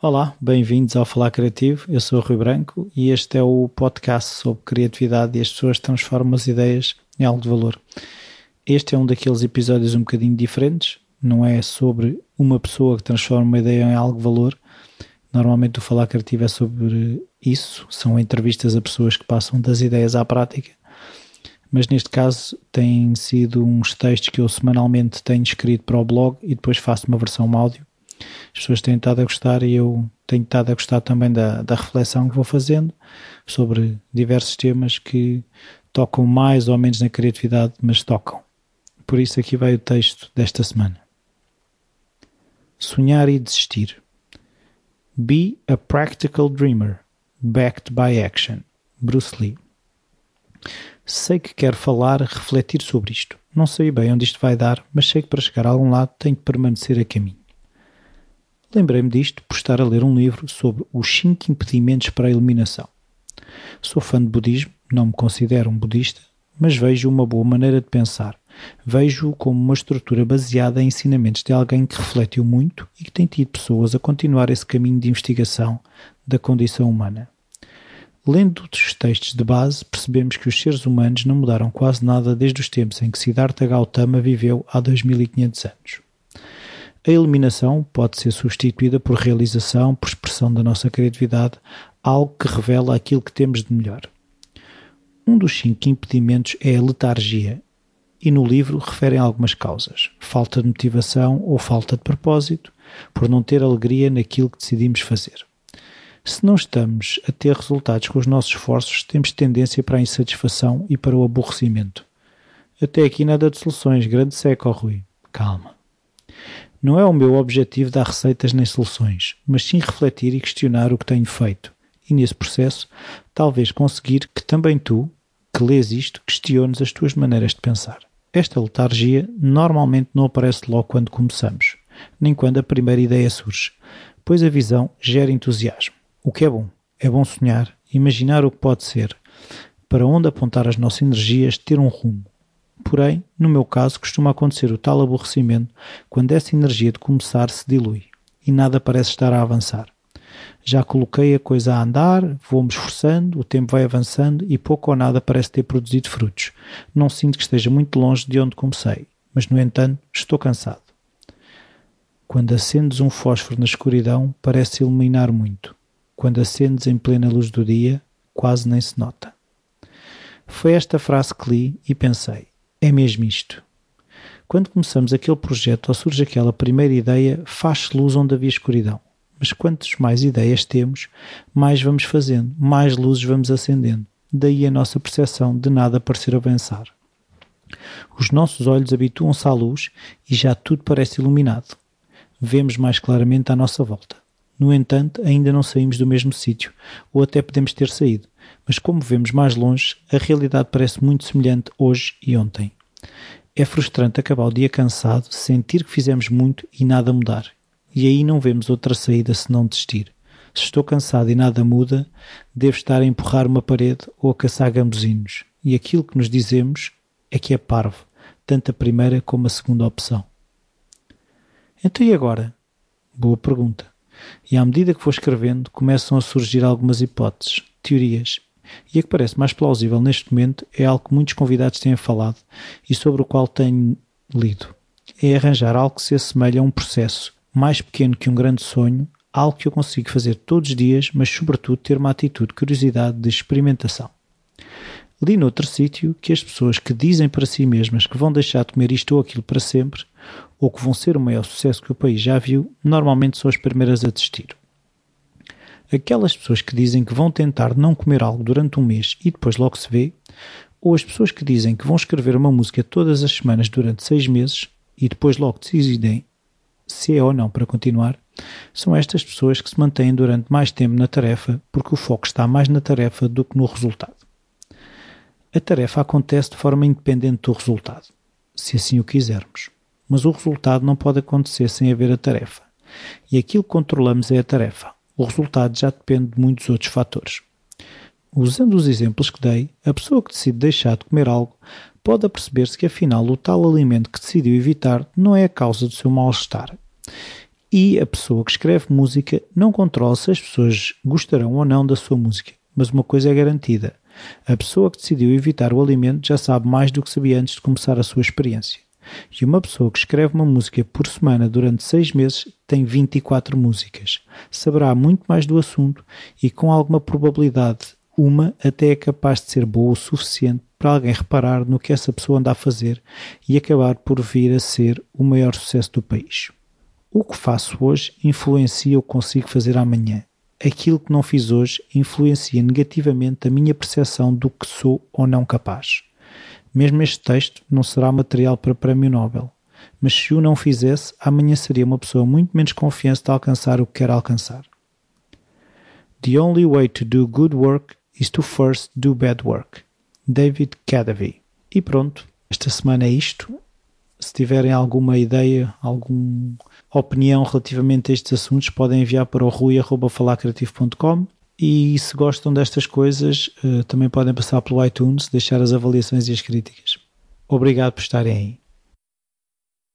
Olá, bem-vindos ao Falar Criativo. Eu sou o Rui Branco e este é o podcast sobre criatividade e as pessoas transformam as ideias em algo de valor. Este é um daqueles episódios um bocadinho diferentes, não é sobre uma pessoa que transforma uma ideia em algo de valor. Normalmente o Falar Criativo é sobre isso, são entrevistas a pessoas que passam das ideias à prática. Mas neste caso têm sido uns textos que eu semanalmente tenho escrito para o blog e depois faço uma versão áudio as pessoas têm estado a gostar e eu tenho estado a gostar também da, da reflexão que vou fazendo sobre diversos temas que tocam mais ou menos na criatividade, mas tocam. Por isso aqui vai o texto desta semana. Sonhar e desistir. Be a practical dreamer, backed by action. Bruce Lee. Sei que quero falar, refletir sobre isto. Não sei bem onde isto vai dar, mas sei que para chegar a algum lado tenho que permanecer a caminho. Lembrei-me disto por estar a ler um livro sobre os 5 impedimentos para a iluminação. Sou fã de budismo, não me considero um budista, mas vejo uma boa maneira de pensar. Vejo-o como uma estrutura baseada em ensinamentos de alguém que refletiu muito e que tem tido pessoas a continuar esse caminho de investigação da condição humana. Lendo os textos de base, percebemos que os seres humanos não mudaram quase nada desde os tempos em que Siddhartha Gautama viveu há 2500 anos. A eliminação pode ser substituída por realização, por expressão da nossa criatividade, algo que revela aquilo que temos de melhor. Um dos cinco impedimentos é a letargia, e no livro referem algumas causas: falta de motivação ou falta de propósito, por não ter alegria naquilo que decidimos fazer. Se não estamos a ter resultados com os nossos esforços, temos tendência para a insatisfação e para o aborrecimento. Até aqui nada de soluções, grande seco, Rui. Calma. Não é o meu objetivo dar receitas nem soluções, mas sim refletir e questionar o que tenho feito. E nesse processo, talvez conseguir que também tu, que lês isto, questiones as tuas maneiras de pensar. Esta letargia normalmente não aparece logo quando começamos, nem quando a primeira ideia surge, pois a visão gera entusiasmo. O que é bom? É bom sonhar, imaginar o que pode ser, para onde apontar as nossas energias, ter um rumo. Porém, no meu caso, costuma acontecer o tal aborrecimento quando essa energia de começar se dilui e nada parece estar a avançar. Já coloquei a coisa a andar, vou-me esforçando, o tempo vai avançando e pouco ou nada parece ter produzido frutos. Não sinto que esteja muito longe de onde comecei, mas no entanto estou cansado. Quando acendes um fósforo na escuridão, parece iluminar muito. Quando acendes em plena luz do dia, quase nem se nota. Foi esta frase que li e pensei: é mesmo isto. Quando começamos aquele projeto ou surge aquela primeira ideia, faz-se luz onde havia escuridão. Mas quantas mais ideias temos, mais vamos fazendo, mais luzes vamos acendendo. Daí a nossa percepção de nada parecer avançar. Os nossos olhos habituam-se à luz e já tudo parece iluminado. Vemos mais claramente à nossa volta. No entanto, ainda não saímos do mesmo sítio, ou até podemos ter saído, mas como vemos mais longe, a realidade parece muito semelhante hoje e ontem. É frustrante acabar o dia cansado, sentir que fizemos muito e nada mudar. E aí não vemos outra saída senão desistir. Se estou cansado e nada muda, devo estar a empurrar uma parede ou a caçar gambuzinos. E aquilo que nos dizemos é que é parvo, tanto a primeira como a segunda opção. Então e agora? Boa pergunta. E à medida que vou escrevendo, começam a surgir algumas hipóteses, teorias e a que parece mais plausível neste momento é algo que muitos convidados têm falado e sobre o qual tenho lido. É arranjar algo que se assemelhe a um processo mais pequeno que um grande sonho, algo que eu consigo fazer todos os dias, mas sobretudo ter uma atitude de curiosidade de experimentação. Li noutro sítio que as pessoas que dizem para si mesmas que vão deixar de comer isto ou aquilo para sempre, ou que vão ser o maior sucesso que o país já viu, normalmente são as primeiras a desistir. Aquelas pessoas que dizem que vão tentar não comer algo durante um mês e depois logo se vê, ou as pessoas que dizem que vão escrever uma música todas as semanas durante seis meses e depois logo decidem se é ou não para continuar, são estas pessoas que se mantêm durante mais tempo na tarefa porque o foco está mais na tarefa do que no resultado. A tarefa acontece de forma independente do resultado, se assim o quisermos, mas o resultado não pode acontecer sem haver a tarefa. E aquilo que controlamos é a tarefa. O resultado já depende de muitos outros fatores. Usando os exemplos que dei, a pessoa que decide deixar de comer algo pode aperceber-se que afinal o tal alimento que decidiu evitar não é a causa do seu mal-estar. E a pessoa que escreve música não controla se as pessoas gostarão ou não da sua música. Mas uma coisa é garantida: a pessoa que decidiu evitar o alimento já sabe mais do que sabia antes de começar a sua experiência. E uma pessoa que escreve uma música por semana durante seis meses tem 24 músicas. Saberá muito mais do assunto e, com alguma probabilidade, uma até é capaz de ser boa o suficiente para alguém reparar no que essa pessoa anda a fazer e acabar por vir a ser o maior sucesso do país. O que faço hoje influencia o que consigo fazer amanhã. Aquilo que não fiz hoje influencia negativamente a minha percepção do que sou ou não capaz. Mesmo este texto não será material para prémio Nobel, mas se o não fizesse, amanhã seria uma pessoa muito menos confiante de alcançar o que quer alcançar. The only way to do good work is to first do bad work. David Cadavy. E pronto, esta semana é isto. Se tiverem alguma ideia, alguma opinião relativamente a estes assuntos, podem enviar para o rui.falacreativo.com e se gostam destas coisas, eh, também podem passar pelo iTunes, deixar as avaliações e as críticas. Obrigado por estarem aí.